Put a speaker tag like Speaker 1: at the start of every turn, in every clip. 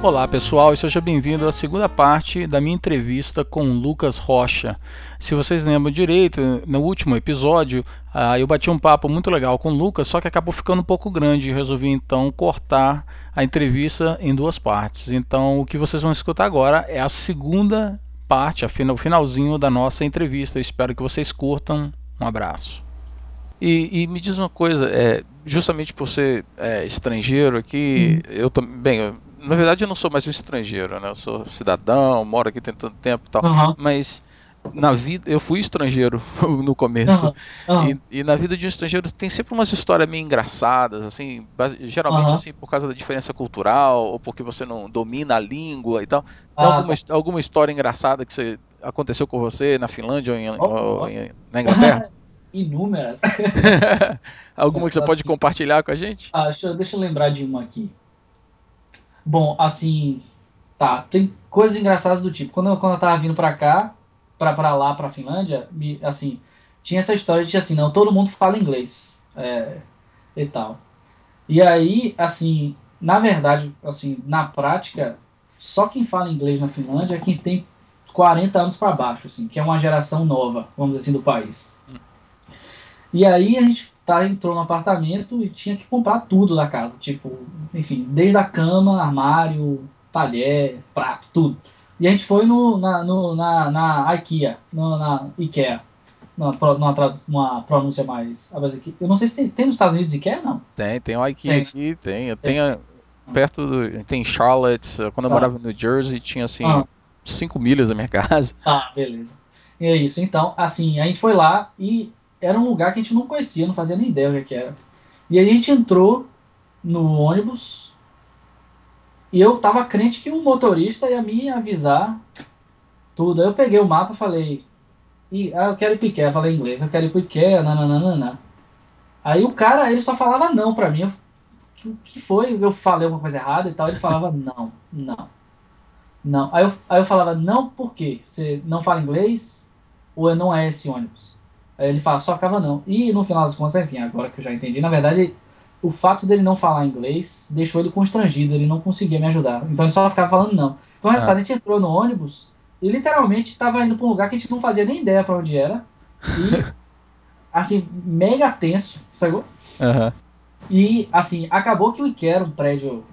Speaker 1: Olá pessoal e seja bem-vindo à segunda parte da minha entrevista com Lucas Rocha. Se vocês lembram direito, no último episódio uh, eu bati um papo muito legal com o Lucas, só que acabou ficando um pouco grande e resolvi então cortar a entrevista em duas partes. Então o que vocês vão escutar agora é a segunda parte, o finalzinho da nossa entrevista. Eu espero que vocês curtam. Um abraço.
Speaker 2: E, e, me diz uma coisa, é, justamente por ser é, estrangeiro aqui, hum. eu também, bem, na verdade eu não sou mais um estrangeiro, né? Eu sou cidadão, moro aqui tem tanto tempo e tal. Uhum. Mas na vida eu fui estrangeiro no começo uhum. Uhum. E, e, na vida de um estrangeiro tem sempre umas histórias meio engraçadas assim geralmente assim por causa da diferença cultural ou porque você não domina a língua e tal tem ah, alguma, tá. alguma história engraçada que você, aconteceu com você na Finlândia ou, em, oh, ou em, na Inglaterra
Speaker 3: inúmeras
Speaker 2: alguma que você pode compartilhar com a gente
Speaker 3: ah, deixa, deixa eu lembrar de uma aqui Bom, assim, tá, tem coisas engraçadas do tipo. Quando eu, quando eu tava vindo pra cá, pra, pra lá, pra Finlândia, me, assim, tinha essa história de assim, não, todo mundo fala inglês é, e tal. E aí, assim, na verdade, assim, na prática, só quem fala inglês na Finlândia é quem tem 40 anos para baixo, assim, que é uma geração nova, vamos dizer assim, do país. E aí a gente tá, entrou no apartamento e tinha que comprar tudo da casa. Tipo, enfim, desde a cama, armário, talher, prato, tudo. E a gente foi no, na, no, na, na IKEA, no, na IKEA. Numa, numa, uma pronúncia mais. Eu não sei se tem, tem nos Estados Unidos IKEA não?
Speaker 2: Tem, tem o IKEA tem, aqui, tem. Eu tenho perto do. Tem Charlotte, quando eu ah. morava no New Jersey, tinha assim, 5 ah. milhas da minha casa.
Speaker 3: Ah, beleza. E é isso. Então, assim, a gente foi lá e era um lugar que a gente não conhecia, não fazia nem ideia o que, era. E a gente entrou no ônibus e eu tava crente que o motorista ia me avisar tudo. Aí eu peguei o mapa e falei, e, ah, eu quero ir eu falei inglês, eu quero ir Ikea, nananana. Aí o cara, ele só falava não pra mim. O que foi? Eu falei alguma coisa errada e tal, ele falava não, não, não. Aí eu, aí eu falava não por quê? Você não fala inglês? Ou não é esse ônibus? Aí ele fala, só acaba não. E no final das contas, enfim, agora que eu já entendi, na verdade, o fato dele não falar inglês deixou ele constrangido, ele não conseguia me ajudar. Então ele só ficava falando não. Então ah. a gente entrou no ônibus e literalmente estava indo para um lugar que a gente não fazia nem ideia para onde era. E, assim, mega tenso, sacou? Uhum. E, assim, acabou que o IKEA era um prédio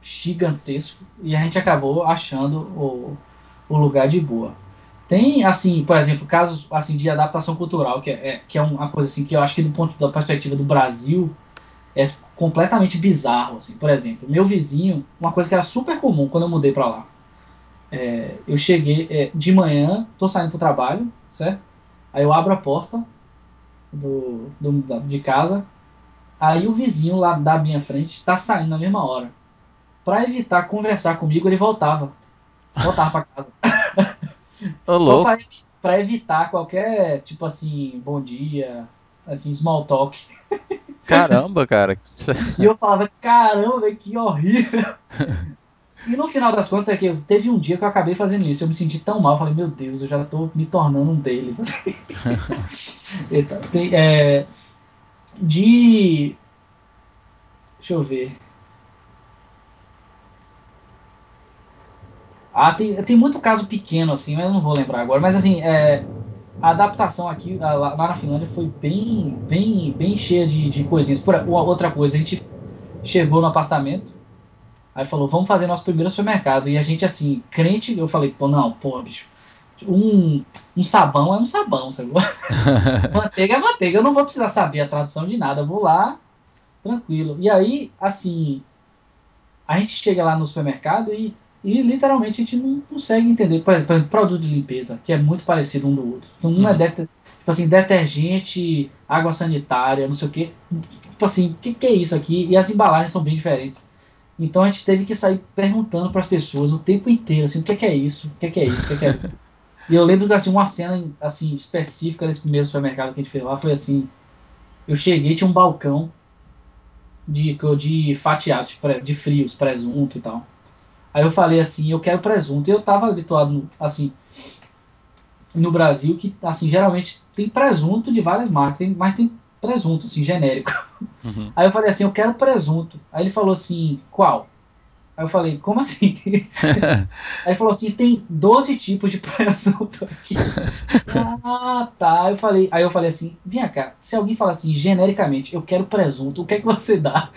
Speaker 3: gigantesco e a gente acabou achando o, o lugar de boa. Tem, assim, por exemplo, casos assim, de adaptação cultural, que é, é, que é uma coisa assim, que eu acho que do ponto da perspectiva do Brasil é completamente bizarro. Assim. Por exemplo, meu vizinho, uma coisa que era super comum quando eu mudei para lá. É, eu cheguei é, de manhã, tô saindo pro trabalho, certo? Aí eu abro a porta do, do, de casa, aí o vizinho lá da minha frente está saindo na mesma hora. Para evitar conversar comigo, ele voltava. Voltava para casa.
Speaker 2: Ô, Só pra,
Speaker 3: pra, evitar qualquer, tipo assim, bom dia, assim, small talk.
Speaker 2: Caramba, cara.
Speaker 3: e eu falava, caramba, que horrível. E no final das contas é que teve um dia que eu acabei fazendo isso. Eu me senti tão mal, falei, meu Deus, eu já tô me tornando um deles. Assim. tem, é, de. Deixa eu ver. Ah, tem, tem muito caso pequeno, assim, mas eu não vou lembrar agora. Mas, assim, é, a adaptação aqui, lá, na Finlândia, foi bem, bem, bem cheia de, de coisinhas. Por, outra coisa, a gente chegou no apartamento, aí falou, vamos fazer nosso primeiro supermercado. E a gente, assim, crente, eu falei, pô, não, pô, bicho, um, um sabão é um sabão, sabe? manteiga é manteiga, eu não vou precisar saber a tradução de nada, eu vou lá, tranquilo. E aí, assim, a gente chega lá no supermercado e e literalmente a gente não consegue entender. Por exemplo, produto de limpeza, que é muito parecido um do outro. Então, um é uhum. tipo assim, detergente, água sanitária, não sei o quê. Tipo assim, o que, que é isso aqui? E as embalagens são bem diferentes. Então a gente teve que sair perguntando para as pessoas o tempo inteiro, assim, o que é, que é isso? O que é, que é isso? O que é, que é isso? e eu lembro que assim, uma cena assim, específica desse primeiro supermercado que a gente fez lá foi assim, eu cheguei, tinha um balcão de, de fatiados, de, de frios, presunto e tal. Aí eu falei assim, eu quero presunto. E eu tava habituado, assim, no Brasil, que, assim, geralmente tem presunto de várias marcas, tem, mas tem presunto, assim, genérico. Uhum. Aí eu falei assim, eu quero presunto. Aí ele falou assim, qual? Aí eu falei, como assim? Aí ele falou assim, tem 12 tipos de presunto aqui. ah, tá. Eu falei, aí eu falei assim, vem cá, se alguém fala assim, genericamente, eu quero presunto, o que é que você dá?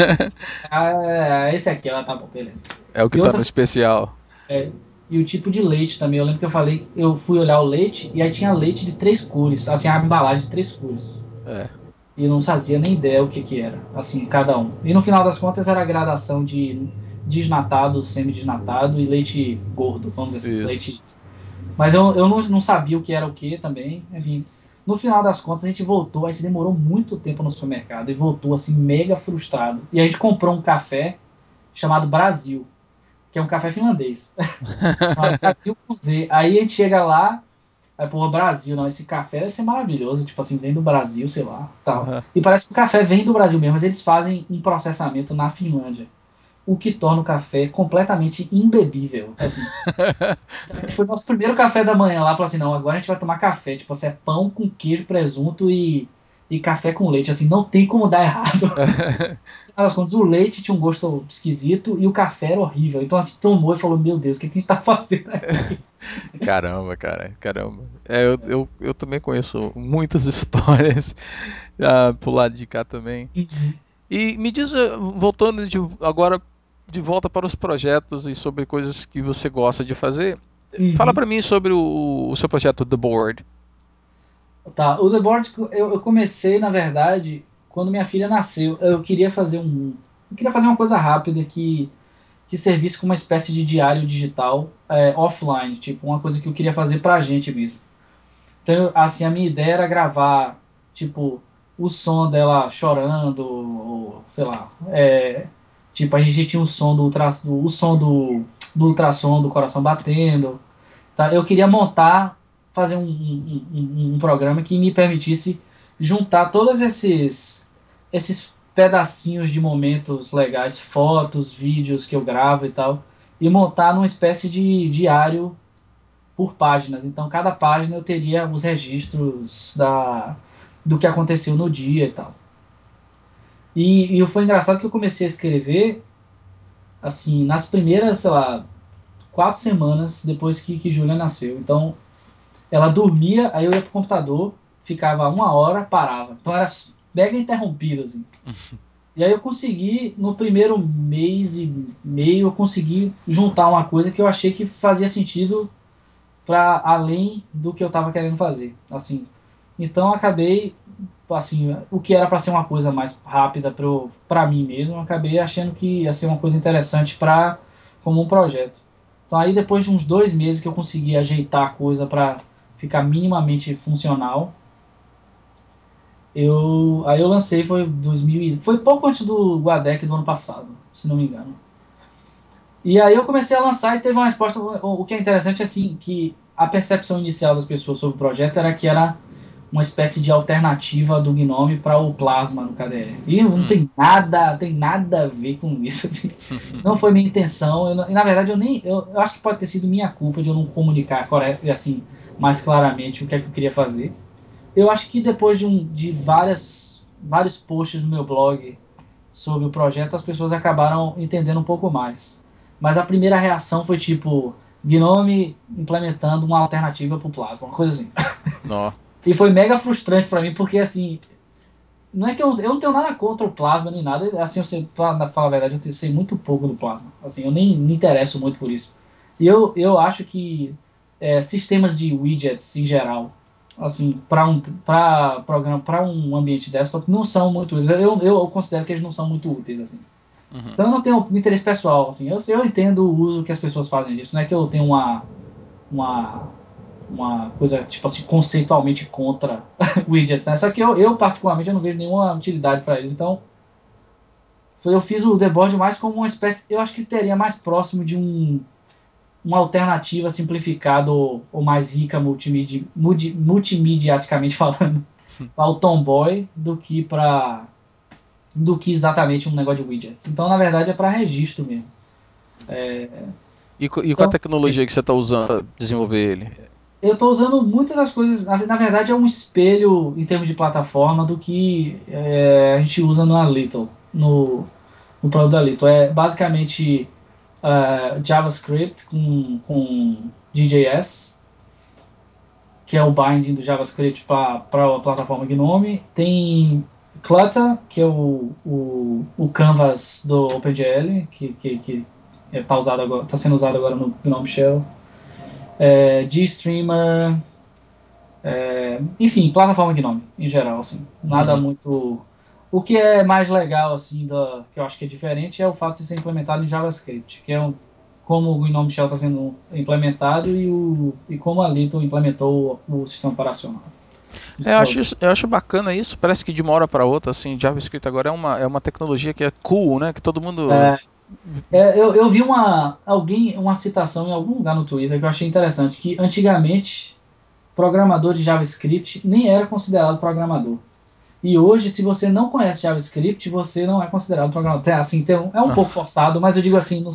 Speaker 3: ah, esse aqui, ó, tá bom, beleza.
Speaker 2: É o que e tá outra... no especial.
Speaker 3: É, e o tipo de leite também. Eu lembro que eu falei, eu fui olhar o leite e aí tinha leite de três cores, assim, a embalagem de três cores.
Speaker 2: É.
Speaker 3: E não fazia nem ideia o que que era, assim, cada um. E no final das contas era a gradação de desnatado, semi-desnatado e leite gordo, vamos dizer assim, Isso. leite. Mas eu, eu não, não sabia o que era o que também, enfim. No final das contas, a gente voltou, a gente demorou muito tempo no supermercado e voltou assim, mega frustrado. E a gente comprou um café chamado Brasil que é um café finlandês. Brasil com Z. Aí a gente chega lá, aí, pô, Brasil, não, esse café deve ser maravilhoso, tipo assim, vem do Brasil, sei lá, tal. Uhum. E parece que o café vem do Brasil mesmo, mas eles fazem um processamento na Finlândia. O que torna o café completamente imbebível. Assim. então, foi nosso primeiro café da manhã lá, falou assim, não, agora a gente vai tomar café. Tipo, assim, é pão com queijo, presunto e, e café com leite. Assim, não tem como dar errado. das contas, o leite tinha um gosto esquisito e o café era horrível. Então, assim, tomou e falou: Meu Deus, o que, que a gente tá fazendo aqui?
Speaker 2: caramba, cara, caramba. É, eu, eu, eu também conheço muitas histórias uh, pro lado de cá também. Uhum. E me diz, eh, voltando de, agora de volta para os projetos e sobre coisas que você gosta de fazer, uhum. fala para mim sobre o, o, seu projeto The Board.
Speaker 3: Tá, o The Board eu, eu comecei, na verdade, quando minha filha nasceu, eu queria fazer um. Eu queria fazer uma coisa rápida que, que servisse como uma espécie de diário digital é, offline, tipo, uma coisa que eu queria fazer pra gente mesmo. Então, assim, a minha ideia era gravar, tipo, o som dela chorando, ou, sei lá. É, tipo, a gente tinha o som do, ultra, o som do, do ultrassom do coração batendo. Tá? Eu queria montar, fazer um, um, um, um programa que me permitisse juntar todos esses esses pedacinhos de momentos legais, fotos, vídeos que eu gravo e tal, e montar numa espécie de diário por páginas. Então, cada página eu teria os registros da, do que aconteceu no dia e tal. E, e foi engraçado que eu comecei a escrever, assim, nas primeiras, sei lá, quatro semanas depois que, que Júlia nasceu. Então, ela dormia, aí eu ia pro computador, ficava uma hora, parava. Então, era mega interrompido, assim. e aí eu consegui, no primeiro mês e meio, eu consegui juntar uma coisa que eu achei que fazia sentido para além do que eu estava querendo fazer, assim. Então acabei, assim, o que era para ser uma coisa mais rápida para mim mesmo, acabei achando que ia ser uma coisa interessante para como um projeto. Então aí depois de uns dois meses que eu consegui ajeitar a coisa para ficar minimamente funcional, eu, aí eu lancei, foi 2000, foi pouco antes do Guadec do ano passado, se não me engano. E aí eu comecei a lançar e teve uma resposta. O, o que é interessante é assim, que a percepção inicial das pessoas sobre o projeto era que era uma espécie de alternativa do Gnome para o Plasma no KDE. E não hum. tem nada, tem nada a ver com isso. Assim. não foi minha intenção. Eu, e na verdade eu nem, eu, eu, acho que pode ter sido minha culpa de eu não comunicar assim mais claramente o que é que eu queria fazer. Eu acho que depois de, um, de várias, vários posts no meu blog sobre o projeto, as pessoas acabaram entendendo um pouco mais. Mas a primeira reação foi tipo, Gnome implementando uma alternativa para o Plasma, uma coisa assim. E foi mega frustrante para mim, porque assim, não é que eu, eu não tenho nada contra o Plasma nem nada, assim, eu sei, pra falar a verdade, eu sei muito pouco do Plasma. Assim, eu nem me interesso muito por isso. E eu, eu acho que é, sistemas de widgets em geral assim, para um para programa, para um ambiente desktop não são muito úteis. Eu, eu considero que eles não são muito úteis assim. Uhum. Então eu não tenho interesse pessoal, assim. Eu, eu entendo o uso que as pessoas fazem disso. Não é que eu tenho uma uma uma coisa tipo assim conceitualmente contra widgets, né? Só que eu, eu particularmente eu não vejo nenhuma utilidade para eles. Então eu fiz o deboard mais como uma espécie, eu acho que teria mais próximo de um uma alternativa simplificada ou, ou mais rica multimedi, multi, multimediaticamente falando ao Tomboy do que para do que exatamente um negócio de widgets. Então, na verdade, é para registro mesmo. É...
Speaker 2: E, e então, qual a tecnologia que você está usando para desenvolver ele?
Speaker 3: Eu estou usando muitas das coisas. Na, na, verdade, é um espelho em termos de plataforma do que é, a gente usa no Little. No, o produto da Lito. É basicamente uh, JavaScript com, com DJS, que é o binding do JavaScript para a plataforma GNOME. Tem Clutter, que é o, o, o canvas do OpenGL, que, que, que está tá sendo usado agora no GNOME Shell. É, GStreamer, é, enfim, plataforma GNOME em geral, assim, nada uhum. muito. O que é mais legal, assim, da, que eu acho que é diferente é o fato de ser implementado em JavaScript, que é um, como o GNOME Shell está sendo implementado e, o, e como a Little implementou o, o sistema operacional.
Speaker 2: É, eu, acho isso, eu acho bacana isso. Parece que de uma hora para outra, assim, JavaScript agora é uma, é uma tecnologia que é cool, né? Que todo mundo.
Speaker 3: É, é, eu, eu vi uma, alguém, uma citação em algum lugar no Twitter que eu achei interessante, que antigamente programador de JavaScript nem era considerado programador. E hoje, se você não conhece JavaScript, você não é considerado programador. Assim, tem, é um pouco forçado, mas eu digo assim, no,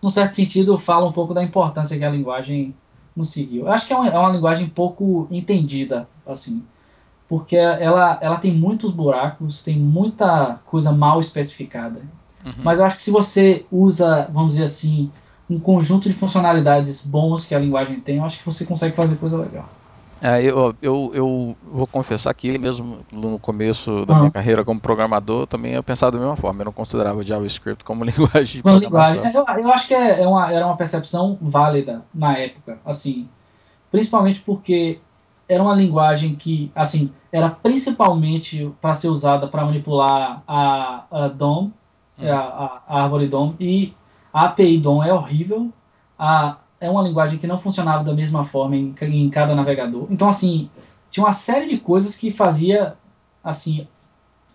Speaker 3: no certo sentido, fala um pouco da importância que a linguagem nos seguiu. Eu acho que é uma, é uma linguagem pouco entendida, assim porque ela, ela tem muitos buracos, tem muita coisa mal especificada. Uhum. Mas eu acho que se você usa, vamos dizer assim, um conjunto de funcionalidades bons que a linguagem tem, eu acho que você consegue fazer coisa legal.
Speaker 2: É, eu, eu, eu vou confessar que mesmo no começo da uhum. minha carreira como programador, também eu pensava da mesma forma. Eu não considerava JavaScript como linguagem de programação. Linguagem.
Speaker 3: Eu, eu acho que é, é uma, era uma percepção válida na época, assim, principalmente porque era uma linguagem que, assim, era principalmente para ser usada para manipular a, a DOM, uhum. a, a, árvore DOM, e a API DOM é horrível. A, é uma linguagem que não funcionava da mesma forma em, em cada navegador. Então, assim, tinha uma série de coisas que fazia, assim,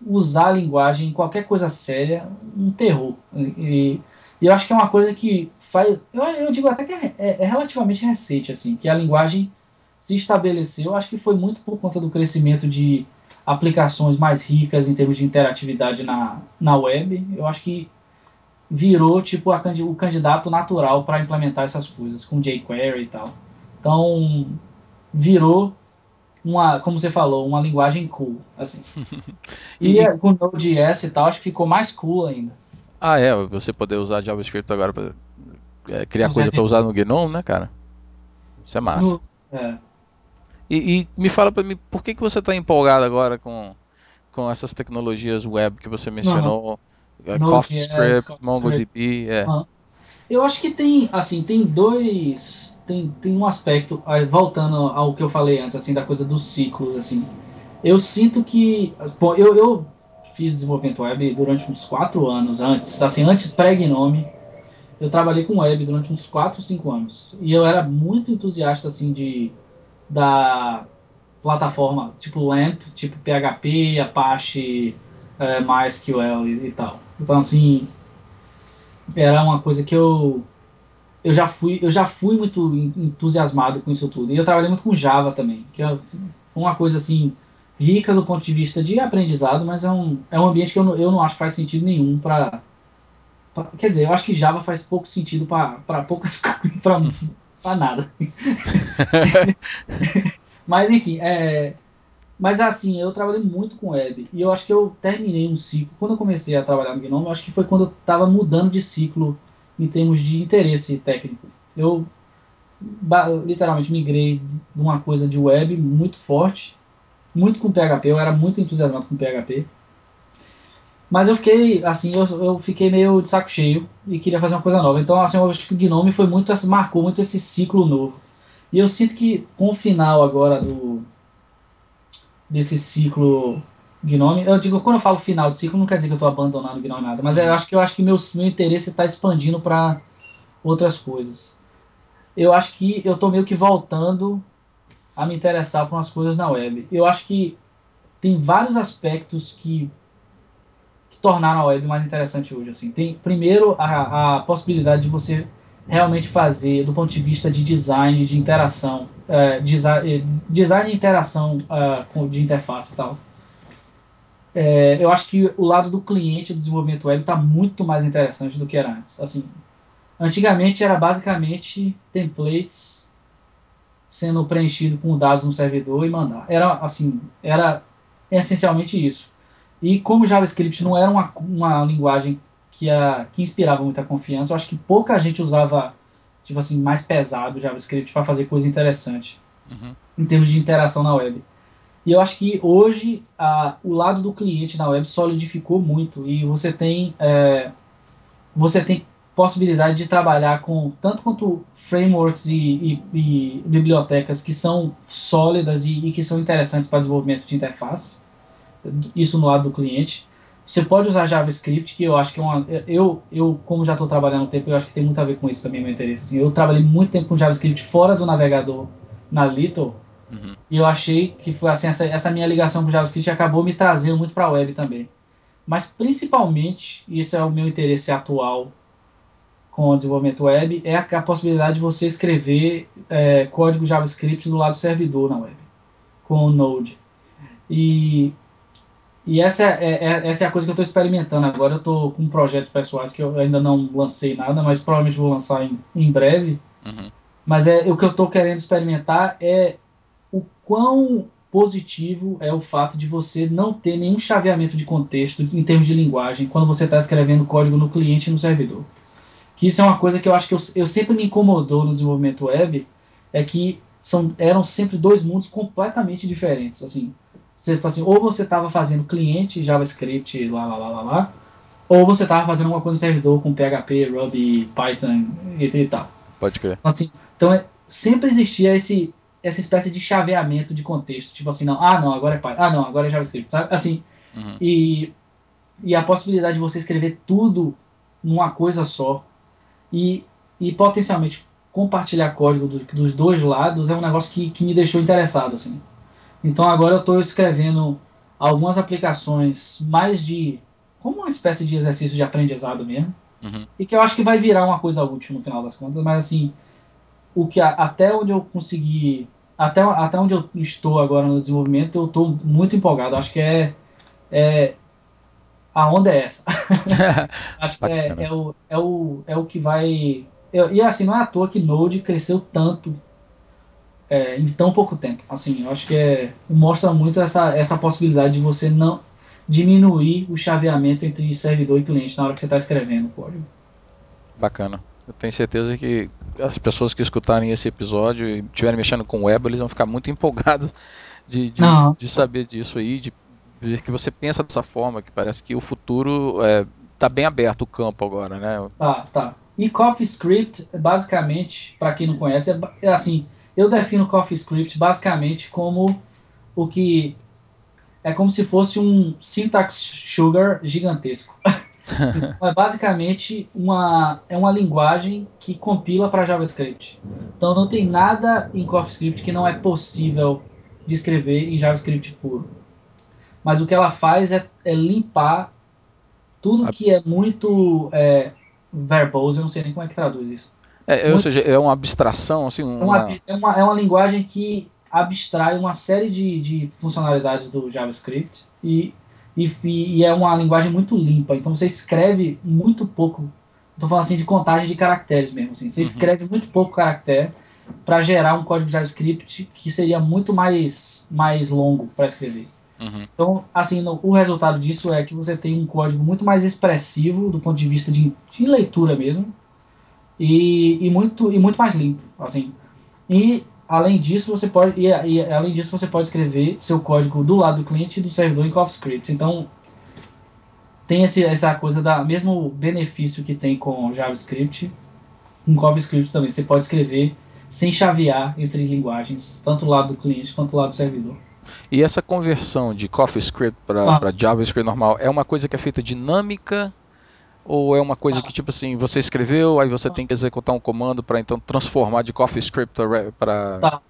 Speaker 3: usar a linguagem em qualquer coisa séria um terror. E, e eu acho que é uma coisa que faz. Eu, eu digo até que é, é, é relativamente recente, assim, que a linguagem se estabeleceu, acho que foi muito por conta do crescimento de aplicações mais ricas em termos de interatividade na, na web. Eu acho que virou tipo a, o candidato natural para implementar essas coisas, com jQuery e tal. Então, virou uma, como você falou, uma linguagem cool, assim. e, e com Node.js e tal, acho que ficou mais cool ainda.
Speaker 2: Ah, é, você poder usar JavaScript agora para é, criar coisa para usar no GNOME, né, cara? Isso é massa. No, é. E, e me fala para mim, por que, que você está empolgado agora com, com essas tecnologias web que você mencionou? Uhum. CoffeeScript, MongoDB, é. Uhum.
Speaker 3: Eu acho que tem, assim, tem dois, tem, tem um aspecto, voltando ao que eu falei antes, assim, da coisa dos ciclos, assim. Eu sinto que, bom, eu, eu fiz desenvolvimento web durante uns quatro anos antes, assim, antes pré-Gnome, eu trabalhei com web durante uns 4, 5 anos. E eu era muito entusiasta, assim, de da plataforma tipo LAMP, tipo PHP, Apache, é, MySQL e, e, tal. Então assim era uma coisa que eu eu já fui eu já fui muito entusiasmado com isso tudo e eu trabalhei muito com Java também, que é uma coisa assim rica do ponto de vista de aprendizado, mas é um, é um ambiente que eu não, eu não acho que faz sentido nenhum para quer dizer, eu acho que Java faz pouco sentido para poucas coisas, para nada. mas enfim, é, mas assim, eu trabalhei muito com web e eu acho que eu terminei um ciclo. Quando eu comecei a trabalhar no Gnome, eu acho que foi quando eu estava mudando de ciclo em termos de interesse técnico. Eu literalmente migrei de uma coisa de web muito forte, muito com PHP, eu era muito entusiasmado com PHP. Mas eu fiquei, assim, eu, eu fiquei meio de saco cheio e queria fazer uma coisa nova. Então, assim, eu acho que o Gnome foi muito, marcou muito esse ciclo novo. E eu sinto que com o final agora do desse ciclo Gnome, eu digo, quando eu falo final de ciclo, não quer dizer que eu estou abandonando o Gnome nada, mas eu acho que eu acho que meu, meu interesse está expandindo para outras coisas. Eu acho que eu estou meio que voltando a me interessar por umas coisas na web. Eu acho que tem vários aspectos que tornaram a web mais interessante hoje. Assim. Tem, primeiro, a, a possibilidade de você realmente fazer, do ponto de vista de design, de interação, é, design, é, design e interação uh, de interface e tal. É, eu acho que o lado do cliente do desenvolvimento web está muito mais interessante do que era antes. Assim, antigamente era basicamente templates sendo preenchido com dados no servidor e mandar. Era assim, era essencialmente isso. E como JavaScript não era uma, uma linguagem que, a, que inspirava muita confiança. Eu acho que pouca gente usava, tipo assim, mais pesado o JavaScript para fazer coisa interessante uhum. em termos de interação na web. E eu acho que hoje a, o lado do cliente na web solidificou muito e você tem é, você tem possibilidade de trabalhar com tanto quanto frameworks e, e, e bibliotecas que são sólidas e, e que são interessantes para desenvolvimento de interface, isso no lado do cliente. Você pode usar JavaScript, que eu acho que é uma. Eu, eu como já estou trabalhando um tempo, eu acho que tem muito a ver com isso também, meu interesse. Eu trabalhei muito tempo com JavaScript fora do navegador na Little, uhum. e eu achei que foi assim, essa, essa minha ligação com JavaScript acabou me trazendo muito para a web também. Mas principalmente, e esse é o meu interesse atual com o desenvolvimento web, é a, a possibilidade de você escrever é, código JavaScript do lado do servidor na web, com o Node. E, e essa, é, é, é essa é a coisa que eu estou experimentando agora. Eu estou com projetos pessoais que eu ainda não lancei nada, mas provavelmente vou lançar em, em breve. Uhum. Mas é, o que eu estou querendo experimentar é o quão positivo é o fato de você não ter nenhum chaveamento de contexto em termos de linguagem quando você está escrevendo código no cliente e no servidor. Que isso é uma coisa que eu acho que eu, eu sempre me incomodou no desenvolvimento web, é que são, eram sempre dois mundos completamente diferentes. Assim, você, assim, ou você estava fazendo cliente, JavaScript, lá, lá, lá, lá, lá ou você estava fazendo alguma coisa no servidor com PHP, Ruby, Python e, e tal.
Speaker 2: Pode crer.
Speaker 3: Assim, então, é, sempre existia esse, essa espécie de chaveamento de contexto. Tipo assim, não, ah, não, agora é Python. Ah, não, agora é JavaScript, sabe? Assim, uhum. e, e a possibilidade de você escrever tudo numa coisa só e, e potencialmente compartilhar código dos, dos dois lados é um negócio que, que me deixou interessado. Assim. Então agora eu estou escrevendo algumas aplicações mais de. como uma espécie de exercício de aprendizado mesmo. Uhum. E que eu acho que vai virar uma coisa útil no final das contas, mas assim, o que até onde eu consegui. Até, até onde eu estou agora no desenvolvimento, eu estou muito empolgado. Acho que é, é a onda é essa. Acho que é, é, o, é, o, é o que vai. Eu, e assim, não é à toa que Node cresceu tanto é, em tão pouco tempo. Assim, eu acho que é, mostra muito essa, essa possibilidade de você não diminuir o chaveamento entre servidor e cliente na hora que você está escrevendo o código.
Speaker 2: Bacana. Eu tenho certeza que as pessoas que escutarem esse episódio e estiverem mexendo com web, eles vão ficar muito empolgados de, de, de saber disso aí, de que você pensa dessa forma, que parece que o futuro está é, bem aberto o campo agora, né?
Speaker 3: Tá, tá. E CoffeeScript, basicamente, para quem não conhece, é, é, assim, eu defino CoffeeScript basicamente como o que é como se fosse um syntax sugar gigantesco. então, é basicamente uma é uma linguagem que compila para JavaScript. Então não tem nada em CoffeeScript que não é possível de escrever em JavaScript puro mas o que ela faz é, é limpar tudo que é muito é, verbose, eu não sei nem como é que traduz isso.
Speaker 2: É, muito, ou seja, é uma abstração, assim, uma...
Speaker 3: É, uma, é, uma, é uma linguagem que abstrai uma série de, de funcionalidades do JavaScript e, e, e, é uma linguagem muito limpa. Então você escreve muito pouco. Estou falando assim de contagem de caracteres mesmo. Assim. Você uhum. escreve muito pouco caractere para gerar um código de JavaScript que seria muito mais, mais longo para escrever. Uhum. Então, assim, no, o resultado disso é que você tem um código muito mais expressivo do ponto de vista de, de leitura mesmo e, e, muito, e muito mais limpo, assim. E além disso, você pode e, e, além disso você pode escrever seu código do lado do cliente e do servidor em CoffeeScript. Então, tem esse, essa coisa da mesmo benefício que tem com JavaScript, com CoffeeScript também. Você pode escrever sem chavear entre linguagens, tanto do lado do cliente quanto do lado do servidor.
Speaker 2: E essa conversão de CoffeeScript para ah. JavaScript normal é uma coisa que é feita dinâmica ou é uma coisa ah. que tipo assim você escreveu aí você ah. tem que executar um comando para então transformar de CoffeeScript para
Speaker 3: tá.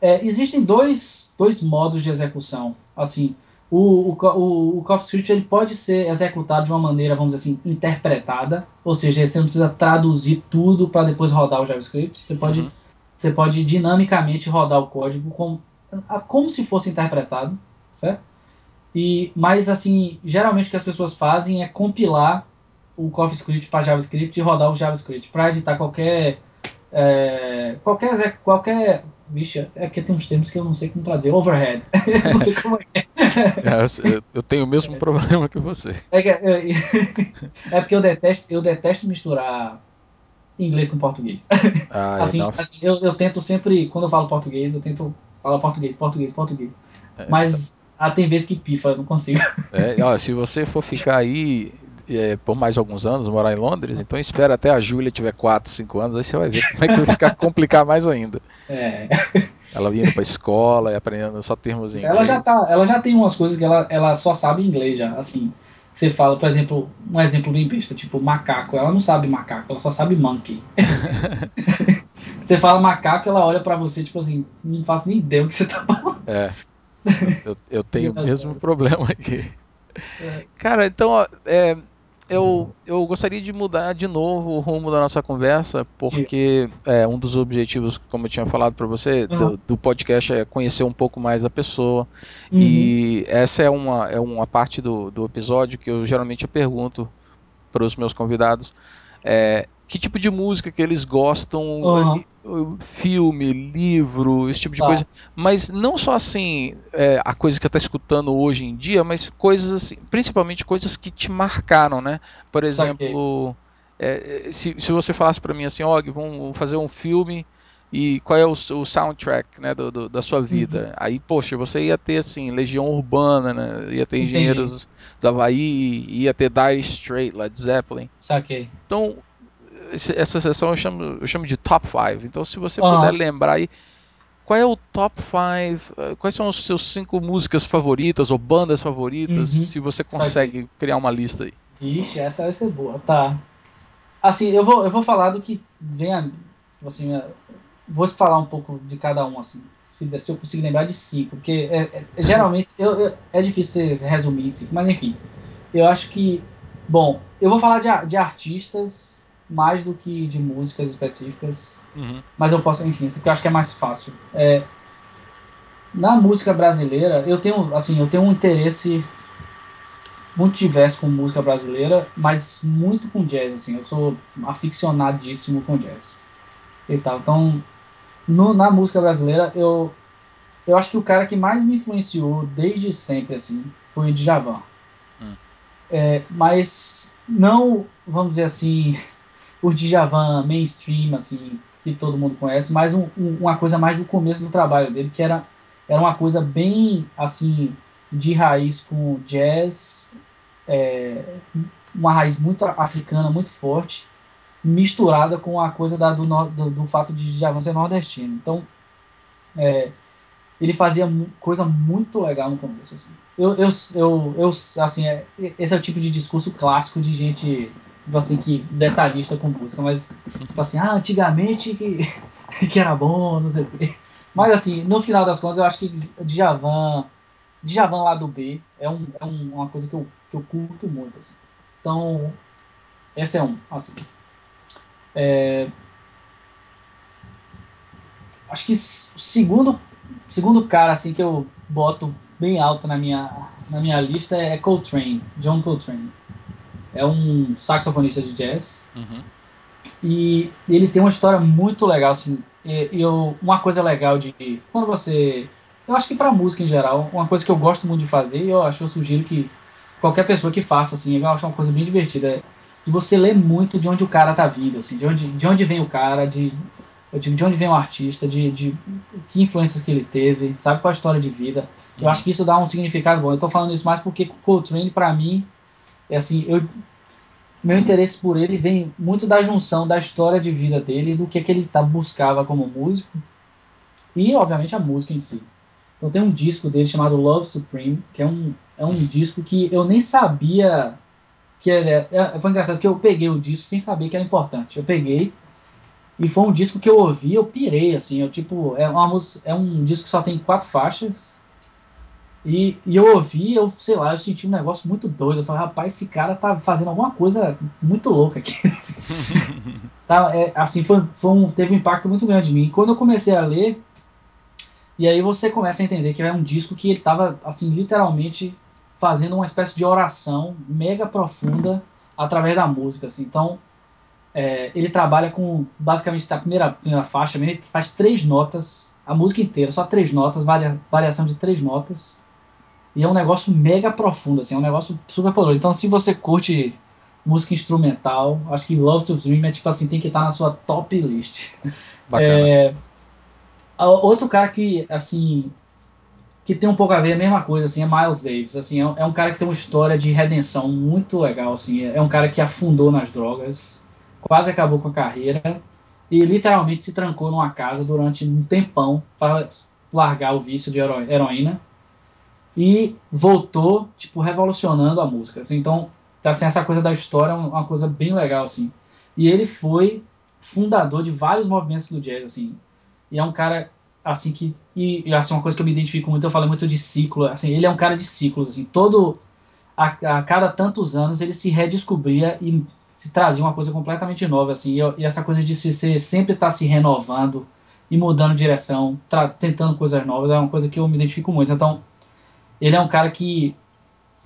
Speaker 3: é, existem dois, dois modos de execução assim o, o, o, o CoffeeScript ele pode ser executado de uma maneira vamos dizer assim interpretada ou seja você não precisa traduzir tudo para depois rodar o JavaScript você pode uhum. você pode dinamicamente rodar o código com como se fosse interpretado, certo? E, mas, assim, geralmente o que as pessoas fazem é compilar o CoffeeScript para JavaScript e rodar o JavaScript para evitar qualquer. É, qualquer. qualquer Vixe, é que tem uns termos que eu não sei como traduzir. Overhead. não sei como é.
Speaker 2: É, eu, eu, tenho o mesmo problema que você.
Speaker 3: É, é, é, porque eu detesto, eu detesto misturar inglês com português. Ah, assim, assim eu, eu, tento sempre, quando eu falo português, eu tento falar português, português, português. É, Mas ah, tem vezes que pifa, eu não consigo.
Speaker 2: É, ó, se você for ficar aí é, por mais alguns anos, morar em Londres, então espera até a Júlia tiver 4, 5 anos, aí você vai ver como é que vai ficar complicar mais ainda. É. Ela indo pra escola e aprendendo só termos em inglês.
Speaker 3: Ela já, tá, ela já tem umas coisas que ela, ela só sabe inglês já, assim. Você fala, por exemplo, um exemplo bem besta, tipo macaco. Ela não sabe macaco, ela só sabe monkey. você fala macaco, ela olha para você, tipo assim, não faço nem ideia o que você tá falando.
Speaker 2: É. Eu, eu tenho o mesmo problema aqui. É. Cara, então, é, eu, eu gostaria de mudar de novo o rumo da nossa conversa, porque é, um dos objetivos, como eu tinha falado para você, uhum. do, do, podcast é conhecer um pouco mais a pessoa. Uhum. E essa é uma, é uma parte do, do episódio que eu geralmente pergunto para os meus convidados. É, que tipo de música que eles gostam, uhum. filme, livro, esse tipo de tá. coisa. Mas não só assim, é, a coisa que você está escutando hoje em dia, mas coisas assim, principalmente coisas que te marcaram, né? Por exemplo, é, se, se você falasse para mim assim, Og, vamos fazer um filme e qual é o, o soundtrack né, do, do, da sua vida. Uhum. Aí, poxa, você ia ter assim, Legião Urbana, né? ia ter Entendi. Engenheiros do Havaí, ia ter Dire Straits, Led Zeppelin.
Speaker 3: Saquei.
Speaker 2: Então, essa sessão eu chamo, eu chamo de top 5. Então, se você puder lembrar aí, qual é o top 5? Eh, quais são os seus cinco músicas favoritas ou bandas favoritas? Uhum. Se você consegue criar uma lista aí.
Speaker 3: Vixe, essa vai ser boa. Tá. Assim, eu vou, eu vou falar do que vem a. Assim, vou falar um pouco de cada um, assim. Se, se eu conseguir lembrar de cinco. Porque é, é, geralmente eu, eu, é difícil resumir em cinco, mas enfim. Eu acho que. Bom, eu vou falar de, de artistas mais do que de músicas específicas. Uhum. Mas eu posso, enfim, isso que eu acho que é mais fácil. É, na música brasileira, eu tenho, assim, eu tenho um interesse muito diverso com música brasileira, mas muito com jazz, assim. Eu sou aficionadíssimo com jazz. E tal. Então, no, na música brasileira, eu eu acho que o cara que mais me influenciou desde sempre, assim, foi o Djavan. Hum. É, mas não, vamos dizer assim, o Djavan mainstream, assim, que todo mundo conhece, mas um, um, uma coisa mais do começo do trabalho dele, que era, era uma coisa bem, assim, de raiz com jazz, é, uma raiz muito africana, muito forte, misturada com a coisa da, do, do, do fato de Djavan ser nordestino. Então, é, ele fazia coisa muito legal no começo. Assim. Eu, eu, eu, eu, assim, é, esse é o tipo de discurso clássico de gente tipo assim, que detalhista com música, mas tipo assim, ah, antigamente que, que era bom, não sei o quê. Mas assim, no final das contas, eu acho que Djavan, Djavan lá do B é, um, é um, uma coisa que eu, que eu curto muito. Assim. Então, esse é um. Assim. É, acho que o segundo, segundo cara assim, que eu boto bem alto na minha, na minha lista é Coltrane, John Coltrane é um saxofonista de jazz. Uhum. E ele tem uma história muito legal, assim. E, eu, uma coisa legal de. Quando você. Eu acho que para música em geral, uma coisa que eu gosto muito de fazer, e eu acho eu sugiro que qualquer pessoa que faça, assim, eu acho uma coisa bem divertida, é de você ler muito de onde o cara tá vindo, assim, de onde, de onde vem o cara, de, de onde vem o artista, de, de que influências que ele teve, sabe qual a história de vida. Eu uhum. acho que isso dá um significado bom. Eu tô falando isso mais porque Coltrane, para mim, assim, eu meu interesse por ele vem muito da junção da história de vida dele do que, que ele tá, buscava como músico e, obviamente, a música em si. Então tem um disco dele chamado Love Supreme, que é um, é um disco que eu nem sabia que era. É, foi engraçado que eu peguei o disco sem saber que era importante. Eu peguei e foi um disco que eu ouvi, eu pirei, assim, eu tipo, é, uma, é um disco que só tem quatro faixas, e, e eu ouvi, eu sei lá, eu senti um negócio muito doido. Eu falei, rapaz, esse cara tá fazendo alguma coisa muito louca aqui. tá, é, assim, foi, foi um, teve um impacto muito grande em mim. Quando eu comecei a ler, e aí você começa a entender que é um disco que ele tava, assim, literalmente fazendo uma espécie de oração mega profunda através da música, assim. Então, é, ele trabalha com, basicamente, a primeira, primeira faixa, ele faz três notas, a música inteira, só três notas, varia, variação de três notas E é um negócio mega profundo, assim, é um negócio super poderoso. Então, se você curte música instrumental, acho que Love to Dream é tipo assim, tem que estar na sua top list. Bacana. É, outro cara que, assim, que tem um pouco a ver a mesma coisa, assim, é Miles Davis. Assim, é, é um cara que tem uma história de redenção muito legal, assim. É um cara que afundou nas drogas, quase acabou com a carreira e literalmente se trancou numa casa durante um tempão para largar o vício de heroína e voltou, tipo, revolucionando a música. Assim, então, assim, essa coisa da história é uma coisa bem legal, assim. E ele foi fundador de vários movimentos do jazz, assim. E é um cara, assim, que... E, assim, uma coisa que eu me identifico muito, eu falo muito de ciclo, assim, ele é um cara de ciclos, assim. Todo... A, a cada tantos anos ele se redescobria e se trazia uma coisa completamente nova, assim. E, e essa coisa de se, se sempre estar tá se renovando e mudando direção, tentando coisas novas, é uma coisa que eu me identifico muito. Então, ele é um cara que,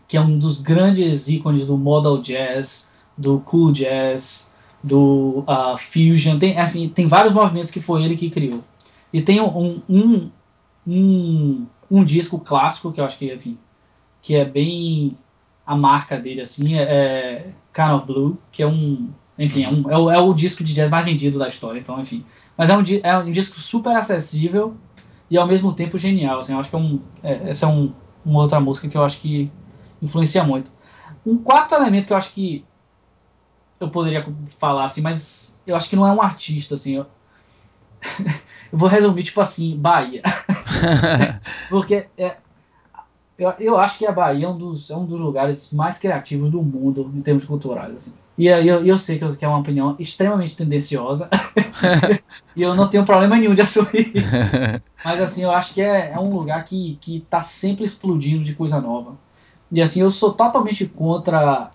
Speaker 3: que é um dos grandes ícones do modal jazz, do cool jazz, do uh, fusion. Tem, enfim, tem vários movimentos que foi ele que criou. E tem um, um, um, um disco clássico que eu acho que, enfim, que é bem a marca dele, assim, é, é Kind of Blue, que é um, enfim, é, um, é, o, é o disco de jazz mais vendido da história, então, enfim. Mas é um, é um disco super acessível e ao mesmo tempo genial, assim, eu acho que é um, é, essa é um, uma outra música que eu acho que influencia muito. Um quarto elemento que eu acho que eu poderia falar assim, mas eu acho que não é um artista assim. Eu, eu vou resumir tipo assim, Bahia. Porque é, eu, eu acho que a Bahia é um, dos, é um dos lugares mais criativos do mundo em termos culturais. Assim. E eu, eu sei que, é uma opinião extremamente tendenciosa e eu não tenho problema nenhum de assumir isso. Mas assim, eu acho que é, é um lugar que, que tá sempre explodindo de coisa nova. E assim, eu sou totalmente contra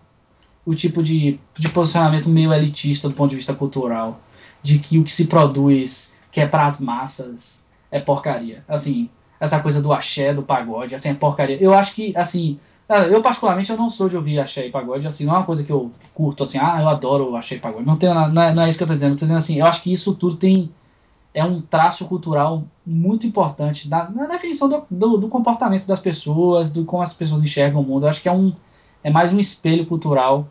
Speaker 3: o tipo de, de posicionamento meio elitista do ponto de vista cultural. De que o que se produz, que é para as massas, é porcaria. Assim, essa coisa do axé, do pagode, assim, é porcaria. Eu acho que, assim, eu particularmente eu não sou de ouvir axé e pagode, assim, não é uma coisa que eu curto, assim, ah, eu adoro axé e pagode. Não, tem, não, é, não é isso que eu tô dizendo, eu tô dizendo assim, eu acho que isso tudo tem é um traço cultural muito importante na, na definição do, do, do, comportamento das pessoas, do como as pessoas enxergam o mundo. Eu acho que é, um, é mais um espelho cultural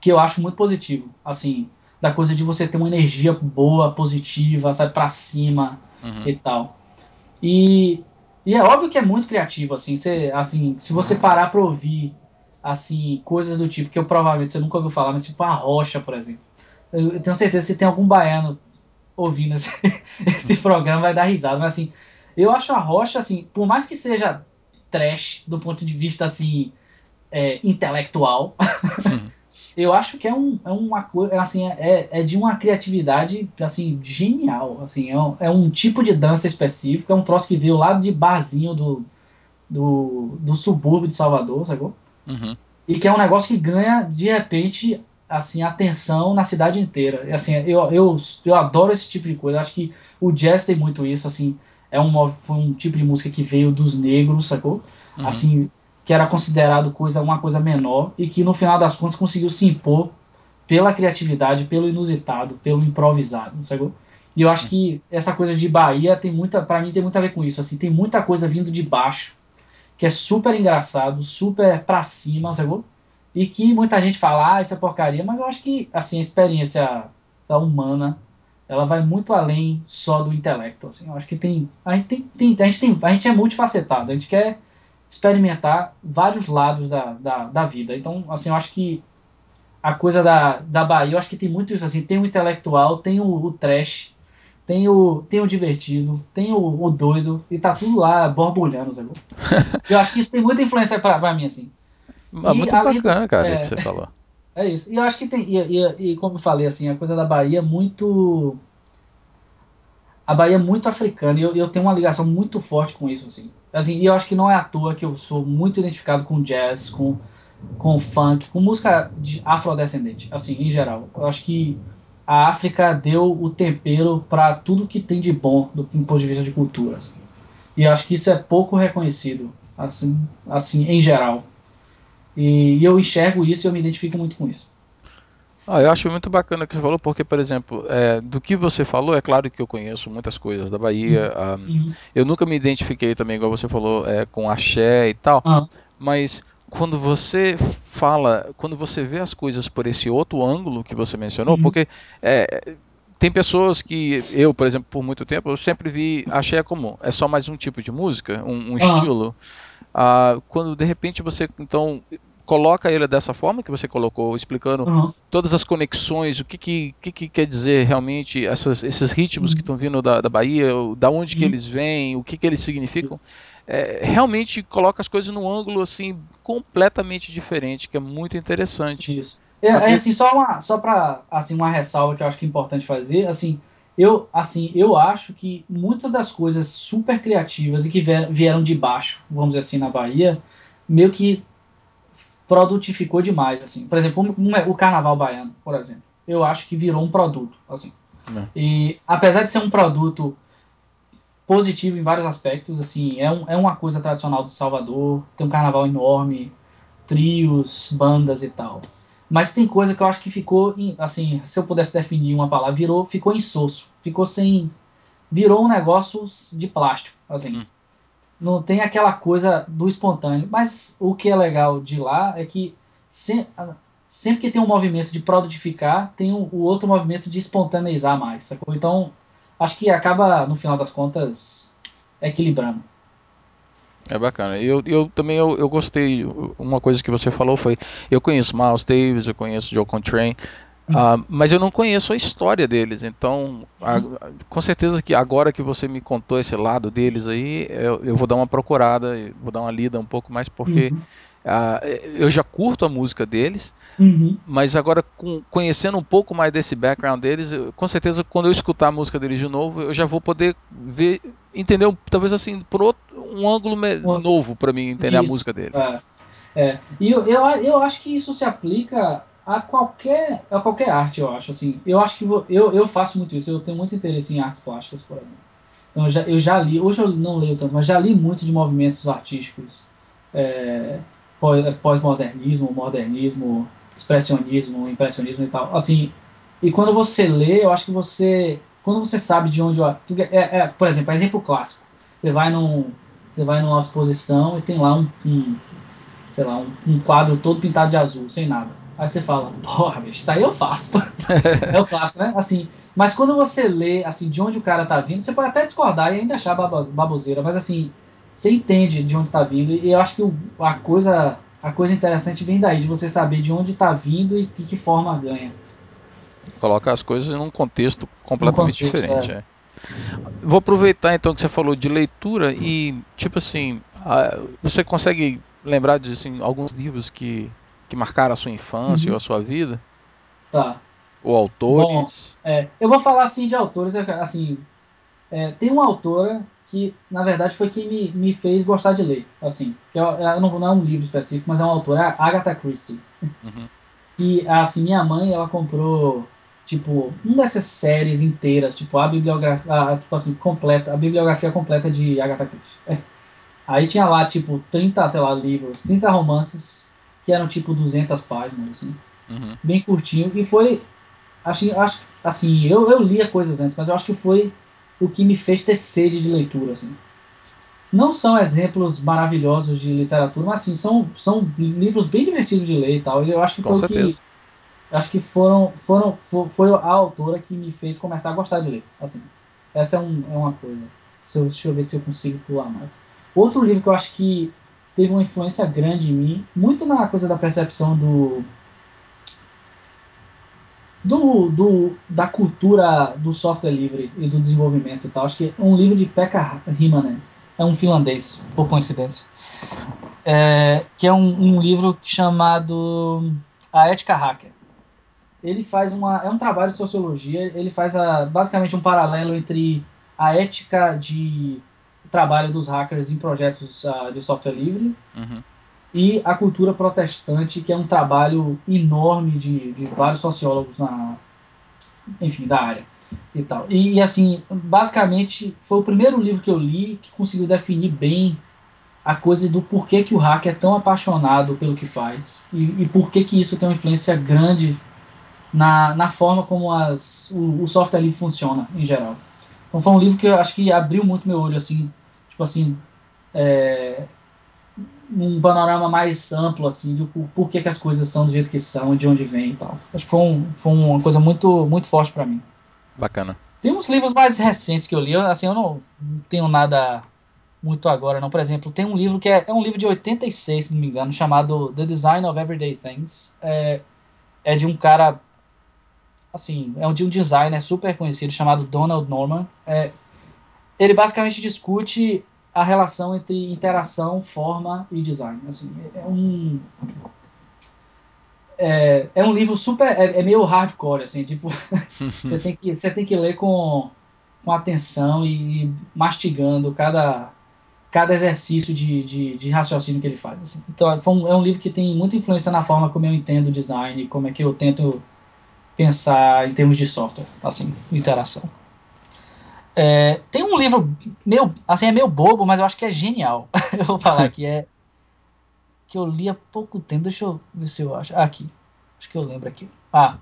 Speaker 3: que eu acho muito positivo. Assim, da coisa de você ter uma energia boa, positiva, sabe, pra cima uhum. e tal. E, e é óbvio que é muito criativo, assim, você, assim, se você parar pra ouvir, assim, coisas do tipo que eu provavelmente você nunca ouviu falar, mas tipo a rocha, por exemplo. Eu, eu tenho certeza que se tem algum baiano ouvindo esse, esse programa vai dar risada. Mas assim, eu acho a Rocha, assim, por mais que seja trash do ponto de vista assim é, intelectual, eu acho que é, um, é uma coisa assim é, é de uma criatividade assim genial. Assim, é um, é um tipo de dança específico, é um troço que veio lá de barzinho do, do, do subúrbio de Salvador, sacou? Uhum. E que é um negócio que ganha de repente assim atenção na cidade inteira. Assim, eu, eu, eu adoro esse tipo de coisa. Acho que o jazz tem muito isso, assim, é um foi um tipo de música que veio dos negros, sacou? Uhum. Assim, que era considerado coisa uma coisa menor e que no final das contas conseguiu se impor pela criatividade, pelo inusitado, pelo improvisado, sacou? E eu acho que essa coisa de Bahia tem muita, para mim tem muito a ver com isso, assim, tem muita coisa vindo de baixo, que é super engraçado, super pra cima, sacou? E que muita gente fala, ah, isso é porcaria, mas eu acho que assim, a experiência humana ela vai muito além só do intelecto. Assim. Eu acho que tem. A gente tem, tem, a gente tem. A gente é multifacetado, a gente quer experimentar vários lados da, da, da vida. Então, assim, eu acho que a coisa da, da Bahia, eu acho que tem muito isso assim, tem o intelectual, tem o, o trash, tem o, tem o divertido, tem o, o doido, e tá tudo lá borbulhando, sabe? Eu acho que isso tem muita influência pra, pra mim, assim.
Speaker 2: Ah, muito bacana, cara, é, que você falou.
Speaker 3: É isso. E eu acho que tem. E, e, e, como eu falei, assim, a coisa da Bahia é muito. A Bahia é muito africana e eu, eu tenho uma ligação muito forte com isso, assim. Assim. E eu acho que não é à toa que eu sou muito identificado com jazz, com, com funk, com música de afrodescendente, assim, em geral. Eu acho que a África deu o tempero para tudo que tem de bom do, do ponto de vista de cultura. Assim. E eu acho que isso é pouco reconhecido, assim, assim em geral. E, eu enxergo isso e eu me identifico muito com isso.
Speaker 2: Ah, eu acho muito bacana o que você falou, porque, por exemplo, é, do que você falou, é claro que eu conheço muitas coisas da Bahia. Um, uhum. Eu nunca me identifiquei também, igual você falou, é, com axé e tal, uhum. mas quando você fala, quando você vê as coisas por esse outro ângulo que você mencionou, uhum. porque é, tem pessoas que eu, por exemplo, por muito tempo, eu sempre vi axé como é só mais um tipo de música, um, um estilo. Ah, quando de repente você então coloca ele dessa forma que você colocou, explicando uhum. todas as conexões, o que, que, que, que quer dizer realmente essas, esses ritmos uhum. que estão vindo da, da Bahia, da onde uhum. que eles vêm, o que, que eles significam, é, realmente coloca as coisas num ângulo assim completamente diferente, que é muito interessante.
Speaker 3: Isso. É, é assim, só uma, só para assim uma ressalva que eu acho que é importante fazer, assim, eu assim, eu acho que muitas das coisas super criativas e que vieram de baixo, vamos dizer assim, na Bahia, meio que produtificou demais, assim. Por exemplo, um, um, o Carnaval Baiano, por exemplo. Eu acho que virou um produto, assim. É. E apesar de ser um produto positivo em vários aspectos, assim, é, um, é uma coisa tradicional do Salvador, tem um carnaval enorme, trios, bandas e tal. Mas tem coisa que eu acho que ficou, assim, se eu pudesse definir uma palavra, virou, ficou insosso, ficou sem, virou um negócio de plástico, assim. Hum não tem aquela coisa do espontâneo. Mas o que é legal de lá é que se, sempre que tem um movimento de produtificar, tem o, o outro movimento de espontaneizar mais. Sacou? Então, acho que acaba, no final das contas, equilibrando.
Speaker 2: É bacana. Eu, eu também eu, eu gostei. Uma coisa que você falou foi: eu conheço Miles Davis, eu conheço Joe Contrain, Uh, mas eu não conheço a história deles, então a, com certeza que agora que você me contou esse lado deles aí, eu, eu vou dar uma procurada, vou dar uma lida um pouco mais, porque uhum. uh, eu já curto a música deles, uhum. mas agora com, conhecendo um pouco mais desse background deles, eu, com certeza quando eu escutar a música deles de novo, eu já vou poder ver, entender talvez assim por outro, um ângulo novo para mim entender isso, a música deles.
Speaker 3: É, é. E eu, eu, eu acho que isso se aplica a qualquer, a qualquer arte, eu acho. Assim, eu acho que vou, eu, eu faço muito isso. Eu tenho muito interesse em artes plásticas, por exemplo. Então eu já, eu já li, hoje eu não leio tanto, mas já li muito de movimentos artísticos é, pós-modernismo, modernismo, expressionismo, impressionismo e tal. Assim, e quando você lê, eu acho que você, quando você sabe de onde, é, é, por exemplo, exemplo clássico. Você vai num, você vai numa exposição e tem lá um, um sei lá, um, um quadro todo pintado de azul, sem nada Aí você fala, porra, bicho, isso aí eu faço. é o clássico, né? Assim, mas quando você lê, assim, de onde o cara tá vindo, você pode até discordar e ainda achar baboseira, mas assim, você entende de onde tá vindo e eu acho que a coisa, a coisa interessante vem daí, de você saber de onde tá vindo e de que forma ganha.
Speaker 2: Coloca as coisas num contexto completamente contexto, diferente, é. é. Vou aproveitar então que você falou de leitura e, tipo assim, você consegue lembrar de assim, alguns livros que que marcaram a sua infância uhum. ou a sua vida?
Speaker 3: Tá.
Speaker 2: Ou autores?
Speaker 3: Bom, é, eu vou falar assim de autores, é, assim, é, tem uma autora que na verdade foi quem me, me fez gostar de ler, assim, que é, é não, não, é um livro específico, mas é uma autora, Agatha Christie. Uhum. Que assim, minha mãe ela comprou tipo uma dessas séries inteiras, tipo a bibliografia, a, tipo assim, completa, a bibliografia completa de Agatha Christie. Aí tinha lá tipo 30, sei lá, livros, 30 romances que eram tipo 200 páginas, assim, uhum. bem curtinho, e foi, acho, acho assim, eu, eu lia coisas antes, mas eu acho que foi o que me fez ter sede de leitura, assim. Não são exemplos maravilhosos de literatura, mas assim, são, são livros bem divertidos de ler e tal, e eu acho que
Speaker 2: Com
Speaker 3: foi
Speaker 2: certeza.
Speaker 3: o que acho que foram, foram foi, foi, a autora que me fez começar a gostar de ler. Assim, essa é, um, é uma coisa. Se eu, deixa eu ver se eu consigo pular mais. Outro livro que eu acho que teve uma influência grande em mim, muito na coisa da percepção do do, do da cultura do software livre e do desenvolvimento e tal. Acho que um livro de Pekka Himanen, é um finlandês, por coincidência, é, que é um, um livro chamado A Ética Hacker. Ele faz uma é um trabalho de sociologia, ele faz a, basicamente um paralelo entre a ética de trabalho dos hackers em projetos uh, de software livre uhum. e a cultura protestante, que é um trabalho enorme de, de vários sociólogos na, enfim, da área e tal. E, e, assim, basicamente foi o primeiro livro que eu li que conseguiu definir bem a coisa do porquê que o hacker é tão apaixonado pelo que faz e, e por que que isso tem uma influência grande na, na forma como as, o, o software livre funciona, em geral. Então foi um livro que eu acho que abriu muito meu olho, assim, tipo assim, é, um panorama mais amplo, assim, de por, por que, que as coisas são do jeito que são, de onde vem e tal. Acho que foi, um, foi uma coisa muito, muito forte para mim.
Speaker 2: Bacana.
Speaker 3: Tem uns livros mais recentes que eu li, assim, eu não, não tenho nada muito agora, não. Por exemplo, tem um livro que é, é um livro de 86, se não me engano, chamado The Design of Everyday Things. É, é de um cara assim, é um de um designer super conhecido chamado Donald Norman. É, ele basicamente discute a relação entre interação, forma e design. Assim, é um é, é um livro super é, é meio hardcore assim, tipo você tem que você tem que ler com, com atenção e mastigando cada cada exercício de, de, de raciocínio que ele faz. Assim. Então é um, é um livro que tem muita influência na forma como eu entendo o design, como é que eu tento pensar em termos de software, assim, interação. É, tem um livro meio, assim, é meio bobo, mas eu acho que é genial. eu vou falar que é que eu li há pouco tempo. Deixa eu ver se eu acho. Ah, aqui. Acho que eu lembro aqui. Ah,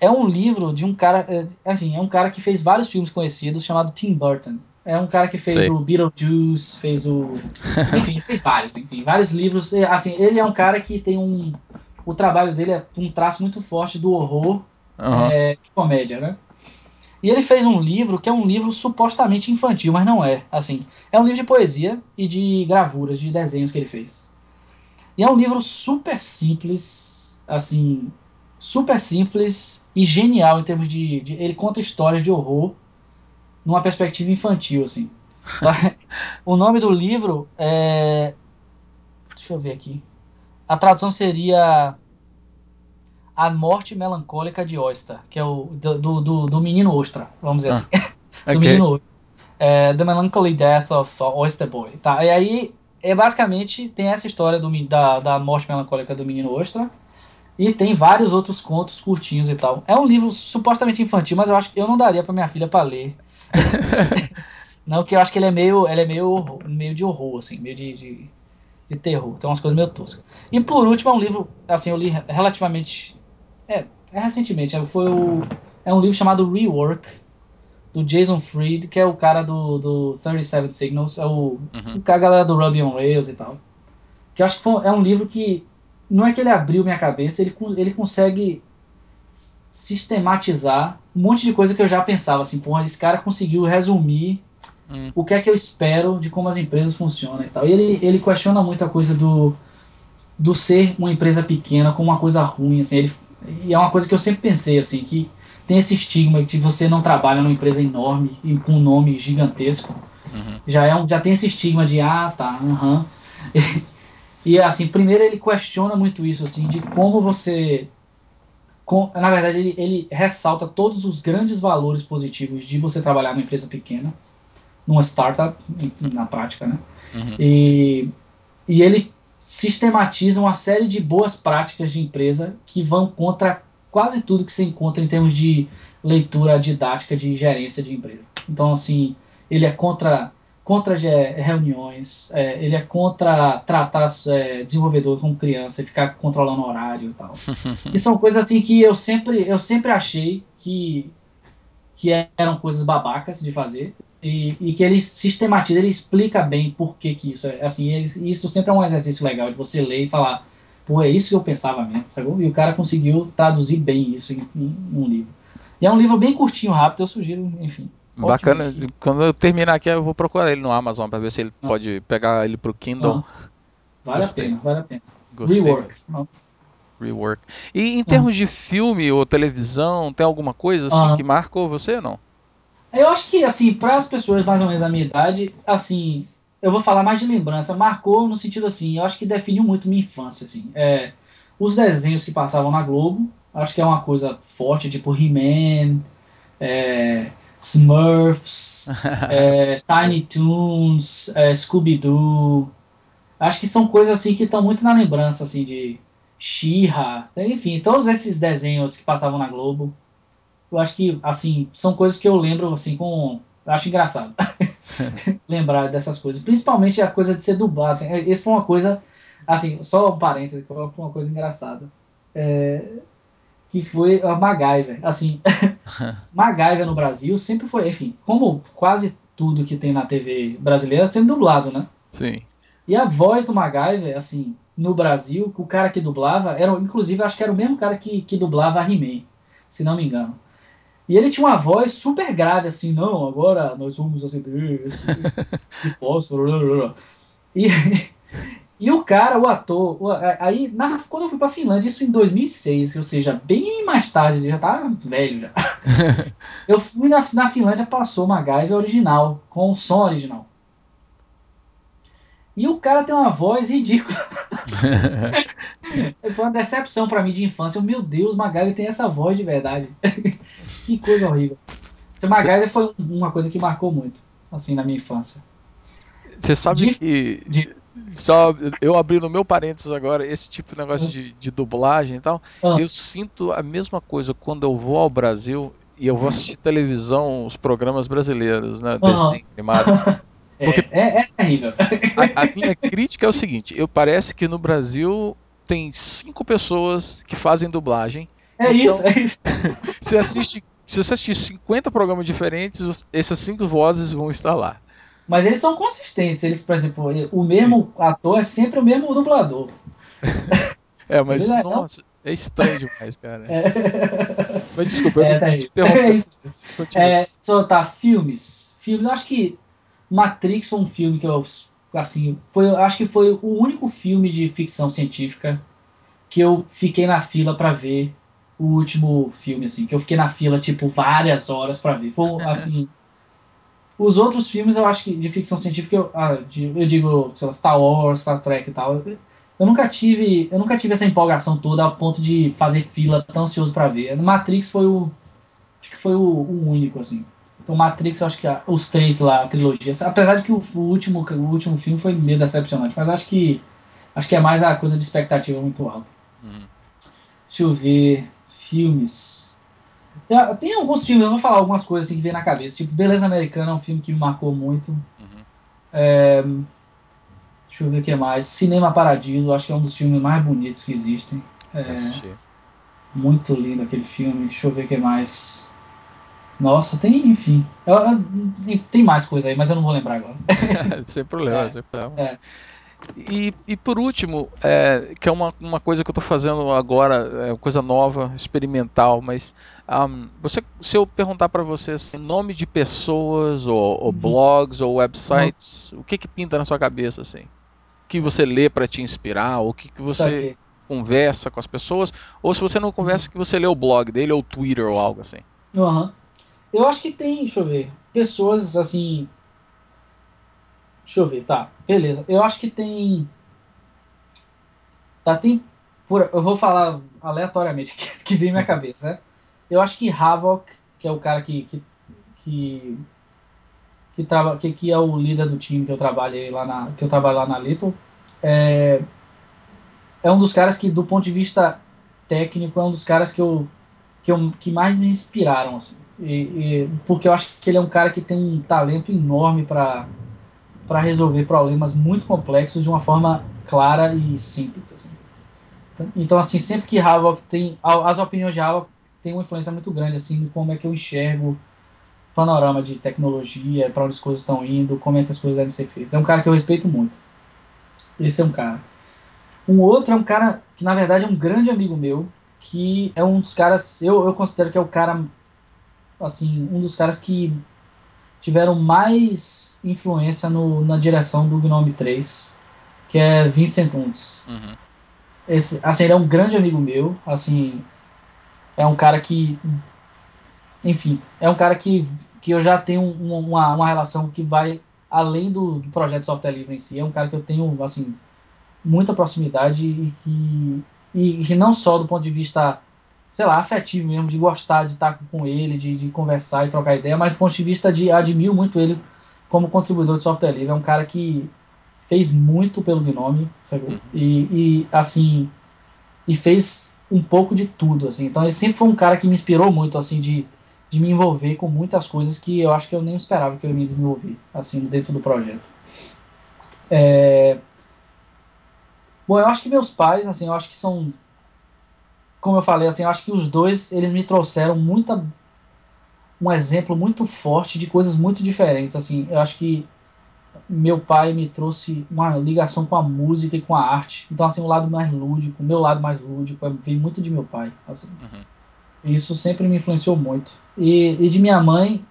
Speaker 3: é um livro de um cara, é, enfim, é um cara que fez vários filmes conhecidos chamado Tim Burton. É um cara que fez Sei. o Beetlejuice, fez o, enfim, fez vários, enfim, vários livros. Assim, ele é um cara que tem um, o trabalho dele é um traço muito forte do horror uhum. é, de comédia, né? E ele fez um livro que é um livro supostamente infantil, mas não é. Assim, é um livro de poesia e de gravuras, de desenhos que ele fez. E é um livro super simples, assim, super simples e genial em termos de, de ele conta histórias de horror numa perspectiva infantil, assim. o nome do livro é, deixa eu ver aqui. A tradução seria a Morte Melancólica de Oyster, que é o do, do, do menino Ostra, vamos dizer ah, assim. do okay. menino é, The Melancholy Death of Oyster Boy. Tá? E aí, é basicamente, tem essa história do, da, da morte melancólica do menino Ostra. E tem vários outros contos curtinhos e tal. É um livro supostamente infantil, mas eu acho que eu não daria para minha filha para ler. não, que eu acho que ele é meio, ele é meio, meio de horror, assim, meio de, de, de terror. Tem umas coisas meio toscas. E por último, é um livro, assim, eu li relativamente é, é recentemente. É, foi o, é um livro chamado Rework, do Jason Fried, que é o cara do, do 37 Signals, é o, uhum. o a galera do Ruby on Rails e tal. Que eu acho que foi, é um livro que não é que ele abriu minha cabeça, ele, ele consegue sistematizar um monte de coisa que eu já pensava, assim, porra, esse cara conseguiu resumir hum. o que é que eu espero de como as empresas funcionam e tal. E ele, ele questiona muito a coisa do, do ser uma empresa pequena como uma coisa ruim, assim, ele, e é uma coisa que eu sempre pensei, assim, que tem esse estigma de você não trabalha numa empresa enorme e com um nome gigantesco. Uhum. Já, é um, já tem esse estigma de, ah, tá, aham. Uhum. E, e, assim, primeiro ele questiona muito isso, assim, de como você. Com, na verdade, ele, ele ressalta todos os grandes valores positivos de você trabalhar numa empresa pequena, numa startup, na prática, né? Uhum. E, e ele sistematizam uma série de boas práticas de empresa que vão contra quase tudo que se encontra em termos de leitura didática de gerência de empresa. Então, assim, ele é contra contra reuniões, é, ele é contra tratar é, desenvolvedor como criança e ficar controlando horário e tal. que são coisas assim que eu sempre eu sempre achei que que eram coisas babacas de fazer e, e, que ele sistematiza, ele explica bem por que, que isso é assim. Ele, isso sempre é um exercício legal de você ler e falar, pô, é isso que eu pensava mesmo, sabe? E o cara conseguiu traduzir bem isso em, em, um livro. E é um livro bem curtinho, rápido, eu sugiro, enfim.
Speaker 2: Bacana. Quando eu terminar aqui, eu vou procurar ele no Amazon para ver se ele ah. pode pegar ele pro Kindle.
Speaker 3: Ah. Vale Gostei. a pena, vale a pena. Gostei. Rework.
Speaker 2: Rework. E em termos ah. de filme ou televisão, tem alguma coisa assim que marcou você ou não?
Speaker 3: Eu acho que, assim, para as pessoas mais ou menos da minha idade, assim, eu vou falar mais de lembrança. Marcou no sentido assim, eu acho que definiu muito minha infância, assim. É, os desenhos que passavam na Globo, acho que é uma coisa forte, tipo He-Man, é, Smurfs, é, Tiny Toons, é, Scooby-Doo. Acho que são coisas assim que estão muito na lembrança, assim, de She-Ra, enfim, todos esses desenhos que passavam na Globo eu acho que, assim, são coisas que eu lembro, assim, com. Eu acho engraçado lembrar dessas coisas. Principalmente a coisa de ser dublado. Assim, isso foi uma coisa, assim, só um parêntese, foi uma coisa engraçada. É, que foi a MacGyver. Assim, MacGyver no Brasil sempre foi, enfim, como quase tudo que tem na TV brasileira sendo dublado, né?
Speaker 2: Sim.
Speaker 3: E a voz do MacGyver, assim, no Brasil, o cara que dublava, era, inclusive, acho que era o mesmo cara que, que dublava a He-Man, se não me engano. E ele tinha uma voz super grave, assim, não, agora nós vamos acender esse, esse fósforo. E, e o cara, o ator, aí na, quando eu fui pra Finlândia, isso em 2006, ou seja, bem mais tarde, já tava velho já. eu fui na, na Finlândia, passou uma MacGyver original, com o som original. E o cara tem uma voz ridícula. Foi uma decepção para mim de infância. Meu Deus, Magali tem essa voz de verdade. Que coisa horrível. Esse Magali foi uma coisa que marcou muito, assim, na minha infância.
Speaker 2: Você sabe de, que. De... Só eu abri no meu parênteses agora esse tipo de negócio hum. de, de dublagem e tal. Ah. Eu sinto a mesma coisa quando eu vou ao Brasil e eu vou assistir televisão, os programas brasileiros, né? Desenho animado.
Speaker 3: Porque é, é, é terrível.
Speaker 2: A, a, minha crítica é o seguinte: eu parece que no Brasil tem cinco pessoas que fazem dublagem.
Speaker 3: É então, isso, é isso.
Speaker 2: você assiste, se você assistir 50 programas diferentes, essas cinco vozes vão estar lá.
Speaker 3: Mas eles são consistentes. Eles, por exemplo, o mesmo Sim. ator é sempre o mesmo dublador.
Speaker 2: é, mas é, nossa, é estranho demais, cara. É. Mas desculpa, eu é,
Speaker 3: tá te É isso. É, só tá, filmes. Filmes, eu acho que Matrix foi um filme que eu assim, foi, acho que foi o único filme de ficção científica que eu fiquei na fila para ver o último filme assim, que eu fiquei na fila tipo várias horas para ver. Foi assim, os outros filmes eu acho que de ficção científica eu, ah, de, eu digo, sei lá, Star Wars, Star Trek e tal. Eu, eu nunca tive, eu nunca tive essa empolgação toda ao ponto de fazer fila tão ansioso para ver. Matrix foi o acho que foi o, o único assim. Então Matrix, eu acho que a, os três lá, a trilogia, apesar de que o, o, último, o último filme foi meio decepcionante, mas acho que acho que é mais a coisa de expectativa muito alta. Uhum. Deixa eu ver filmes. Tem alguns filmes, eu vou falar algumas coisas assim que vem na cabeça. Tipo, Beleza Americana é um filme que me marcou muito. Uhum. É, deixa eu ver o que mais. Cinema Paradiso, acho que é um dos filmes mais bonitos que existem. É, muito lindo aquele filme. Deixa eu ver o que mais. Nossa, tem, enfim. Eu, eu, tem mais coisa aí, mas eu não vou lembrar agora.
Speaker 2: sem problema, é, sem problema. É. E, e por último, é, que é uma, uma coisa que eu estou fazendo agora, é coisa nova, experimental, mas um, você, se eu perguntar para você assim, nome de pessoas, ou, ou uhum. blogs, ou websites, uhum. o que que pinta na sua cabeça assim? Que você lê para te inspirar, ou o que, que você conversa com as pessoas, ou se você não conversa, uhum. que você lê o blog dele, ou o Twitter, ou algo assim.
Speaker 3: Uhum. Eu acho que tem, deixa eu ver, pessoas assim. Deixa eu ver, tá, beleza. Eu acho que tem. Tá, tem. Eu vou falar aleatoriamente que, que vem minha cabeça, né? Eu acho que Havok, que é o cara que. que, que que, que, que é o líder do time que eu trabalhei lá na que eu trabalho lá na Little é, é um dos caras que do ponto de vista técnico é um dos caras que eu que, eu, que mais me inspiraram assim e, e, porque eu acho que ele é um cara que tem um talento enorme para para resolver problemas muito complexos de uma forma clara e simples. Assim. Então, então, assim, sempre que Havok tem. As opiniões de Havok têm uma influência muito grande assim, em como é que eu enxergo o panorama de tecnologia, para onde as coisas estão indo, como é que as coisas devem ser feitas. É um cara que eu respeito muito. Esse é um cara. Um outro é um cara que, na verdade, é um grande amigo meu, que é um dos caras. Eu, eu considero que é o cara assim, um dos caras que tiveram mais influência no, na direção do Gnome 3, que é Vincent Untz. Uhum. Esse, assim, ele é um grande amigo meu, assim, é um cara que, enfim, é um cara que, que eu já tenho uma, uma relação que vai além do, do projeto software livre em si, é um cara que eu tenho, assim, muita proximidade e que, e, e não só do ponto de vista sei lá, afetivo mesmo, de gostar de estar com ele, de, de conversar e trocar ideia, mas do ponto de vista de admiro muito ele como contribuidor de software livre. É um cara que fez muito pelo Gnome, uhum. e, e, assim, e fez um pouco de tudo, assim. Então ele sempre foi um cara que me inspirou muito, assim, de, de me envolver com muitas coisas que eu acho que eu nem esperava que eu me envolver, assim, dentro do projeto. É... Bom, eu acho que meus pais, assim, eu acho que são como eu falei, assim, eu acho que os dois, eles me trouxeram muita um exemplo muito forte de coisas muito diferentes, assim. Eu acho que meu pai me trouxe uma ligação com a música e com a arte. Então, assim, o lado mais lúdico, o meu lado mais lúdico, veio muito de meu pai, assim. Uhum. Isso sempre me influenciou muito. E, e de minha mãe,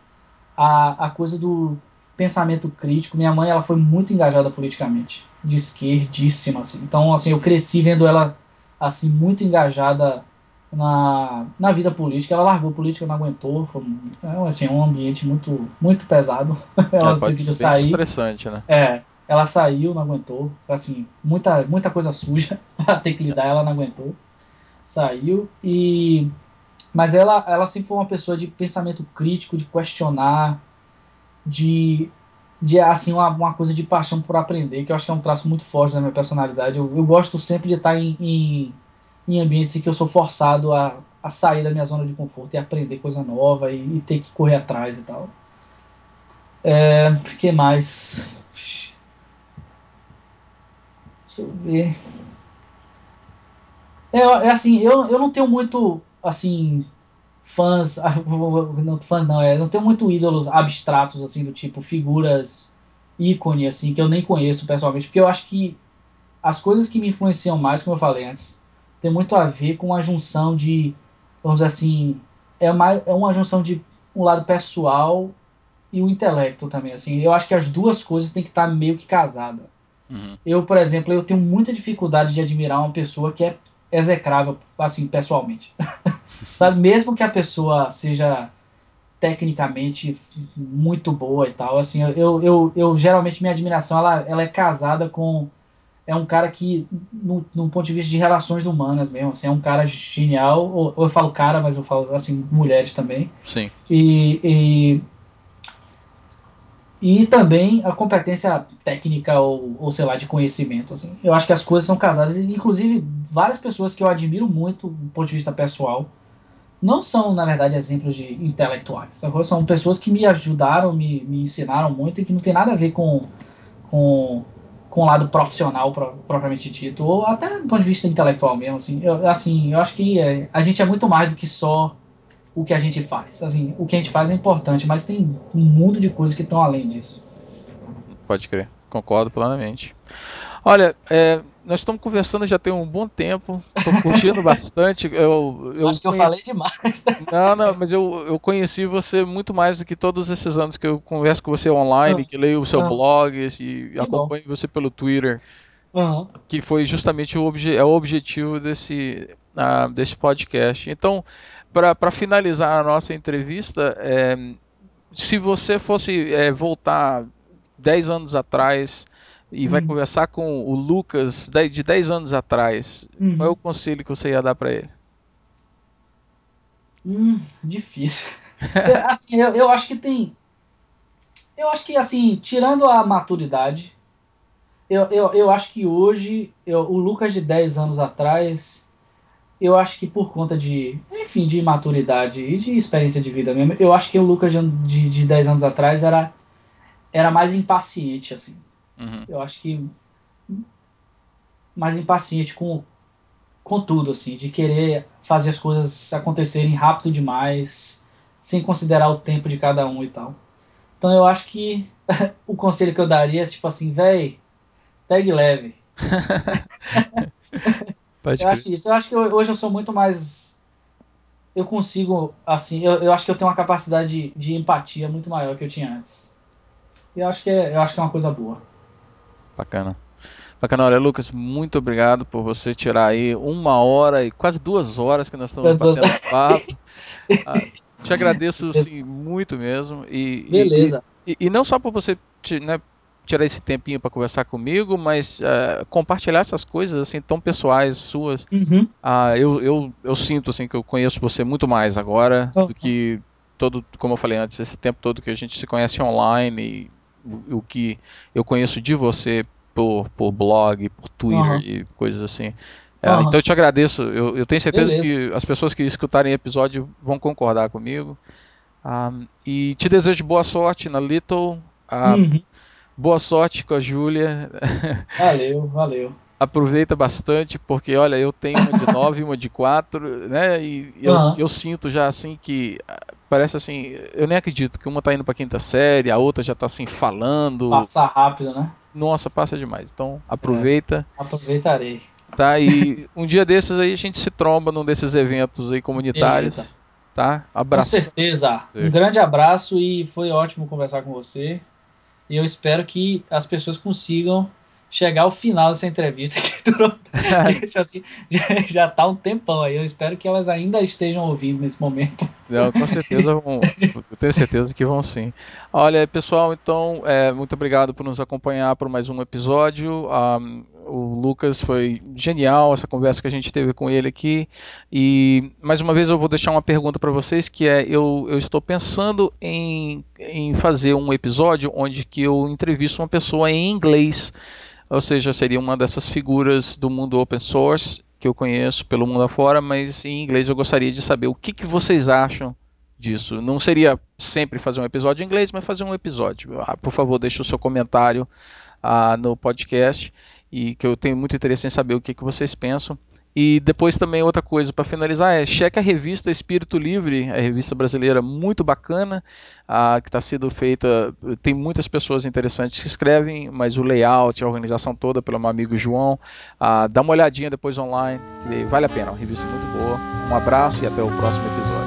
Speaker 3: a, a coisa do pensamento crítico. Minha mãe, ela foi muito engajada politicamente, de esquerdíssima, assim. Então, assim, eu cresci vendo ela, assim, muito engajada na, na vida política. Ela largou política, não aguentou. Foi é, assim, um ambiente muito, muito pesado. ela
Speaker 2: é, teve que sair. estressante, né?
Speaker 3: É, ela saiu, não aguentou. Assim, muita, muita coisa suja pra ter que lidar, ela não aguentou. Saiu e... Mas ela, ela sempre foi uma pessoa de pensamento crítico, de questionar, de, de assim, uma, uma coisa de paixão por aprender, que eu acho que é um traço muito forte da minha personalidade. Eu, eu gosto sempre de estar em, em em ambientes em que eu sou forçado a, a sair da minha zona de conforto e aprender coisa nova e, e ter que correr atrás e tal. É, que mais? Deixa eu ver. É, é assim, eu, eu não tenho muito, assim, fãs, não, fãs não, é, não tenho muito ídolos abstratos, assim, do tipo figuras ícone, assim, que eu nem conheço pessoalmente, porque eu acho que as coisas que me influenciam mais, como eu falei antes, tem muito a ver com a junção de, vamos dizer assim, é uma, é uma junção de um lado pessoal e o intelecto também, assim. Eu acho que as duas coisas têm que estar meio que casadas. Uhum. Eu, por exemplo, eu tenho muita dificuldade de admirar uma pessoa que é execrável, assim, pessoalmente. Sabe? Mesmo que a pessoa seja tecnicamente muito boa e tal, assim, eu, eu, eu geralmente minha admiração ela, ela é casada com é um cara que, no, no, ponto de vista de relações humanas mesmo, assim, é um cara genial. Ou, ou, eu falo cara, mas eu falo, assim, mulheres também.
Speaker 2: Sim.
Speaker 3: E, e, e também a competência técnica ou, ou, sei lá, de conhecimento, assim. Eu acho que as coisas são casadas. Inclusive, várias pessoas que eu admiro muito do ponto de vista pessoal não são, na verdade, exemplos de intelectuais. São pessoas que me ajudaram, me, me ensinaram muito e que não tem nada a ver com... com com o lado profissional propriamente dito, ou até do ponto de vista intelectual mesmo, assim, eu, assim, eu acho que é, a gente é muito mais do que só o que a gente faz. Assim, o que a gente faz é importante, mas tem um mundo de coisas que estão além disso.
Speaker 2: Pode crer, concordo plenamente. Olha, é, nós estamos conversando já tem um bom tempo, estou curtindo bastante. Eu,
Speaker 3: eu Acho que conheci... eu falei demais.
Speaker 2: Não, não, mas eu, eu conheci você muito mais do que todos esses anos que eu converso com você online, que leio o seu blog e acompanho bom. você pelo Twitter. Uhum. Que foi justamente o, obje é o objetivo desse, uh, desse podcast. Então, para finalizar a nossa entrevista, é, se você fosse é, voltar 10 anos atrás e vai uhum. conversar com o Lucas de 10 anos atrás, uhum. qual é o conselho que você ia dar para ele?
Speaker 3: Hum, difícil. eu, assim, eu, eu, acho que tem. Eu acho que, assim, tirando a maturidade, eu, eu, eu acho que hoje, eu, o Lucas de 10 anos atrás, eu acho que por conta de, enfim, de maturidade e de experiência de vida mesmo, eu acho que o Lucas de, de, de 10 anos atrás era, era mais impaciente, assim. Uhum. Eu acho que mais impaciente com, com tudo, assim, de querer fazer as coisas acontecerem rápido demais, sem considerar o tempo de cada um e tal. Então eu acho que o conselho que eu daria é tipo assim, véi, pegue leve.
Speaker 2: Pode
Speaker 3: eu acho isso. Eu acho que hoje eu sou muito mais. Eu consigo, assim, eu, eu acho que eu tenho uma capacidade de, de empatia muito maior que eu tinha antes. E eu acho que é, eu acho que é uma coisa boa.
Speaker 2: Bacana. Bacana, olha, Lucas, muito obrigado por você tirar aí uma hora e quase duas horas que nós estamos batendo papo. Ah, te agradeço sim, muito mesmo. E,
Speaker 3: Beleza.
Speaker 2: E, e, e, não só por você né, tirar esse tempinho para conversar comigo, mas uh, compartilhar essas coisas assim tão pessoais suas. Uhum. Uh, eu, eu, eu sinto assim que eu conheço você muito mais agora uhum. do que todo, como eu falei antes, esse tempo todo que a gente se conhece online e o, o que eu conheço de você por, por blog, por Twitter uhum. e coisas assim. É, uhum. Então eu te agradeço. Eu, eu tenho certeza Beleza. que as pessoas que escutarem o episódio vão concordar comigo. Um, ah, e te desejo boa sorte na Little. Ah, uhum. Boa sorte com a Júlia.
Speaker 3: Valeu, valeu.
Speaker 2: aproveita bastante, porque olha, eu tenho uma de 9 e uma de 4, né? E eu, uhum. eu, sinto já assim que parece assim, eu nem acredito que uma tá indo para quinta série, a outra já tá assim falando.
Speaker 3: Passar rápido, né?
Speaker 2: Nossa, passa demais. Então, aproveita.
Speaker 3: É, aproveitarei.
Speaker 2: Tá? E um dia desses aí a gente se tromba num desses eventos aí comunitários. Beleza. Tá?
Speaker 3: Abraço. Com certeza. Um grande abraço e foi ótimo conversar com você. E eu espero que as pessoas consigam chegar ao final dessa entrevista que durou assim, já, está um tempão aí. Eu espero que elas ainda estejam ouvindo nesse momento.
Speaker 2: Não, com certeza vão. eu tenho certeza que vão sim. Olha, pessoal, então, é, muito obrigado por nos acompanhar por mais um episódio. Um, o Lucas foi genial essa conversa que a gente teve com ele aqui. E mais uma vez eu vou deixar uma pergunta para vocês que é eu, eu estou pensando em, em fazer um episódio onde que eu entrevisto uma pessoa em inglês ou seja, seria uma dessas figuras do mundo open source que eu conheço pelo mundo afora, mas em inglês eu gostaria de saber o que, que vocês acham disso. Não seria sempre fazer um episódio em inglês, mas fazer um episódio. Ah, por favor, deixe o seu comentário ah, no podcast e que eu tenho muito interesse em saber o que, que vocês pensam. E depois também outra coisa para finalizar é cheque a revista Espírito Livre, a revista brasileira muito bacana, a, que está sendo feita, tem muitas pessoas interessantes que escrevem, mas o layout, a organização toda pelo meu amigo João, a, dá uma olhadinha depois online, vale a pena, é uma revista muito boa. Um abraço e até o próximo episódio.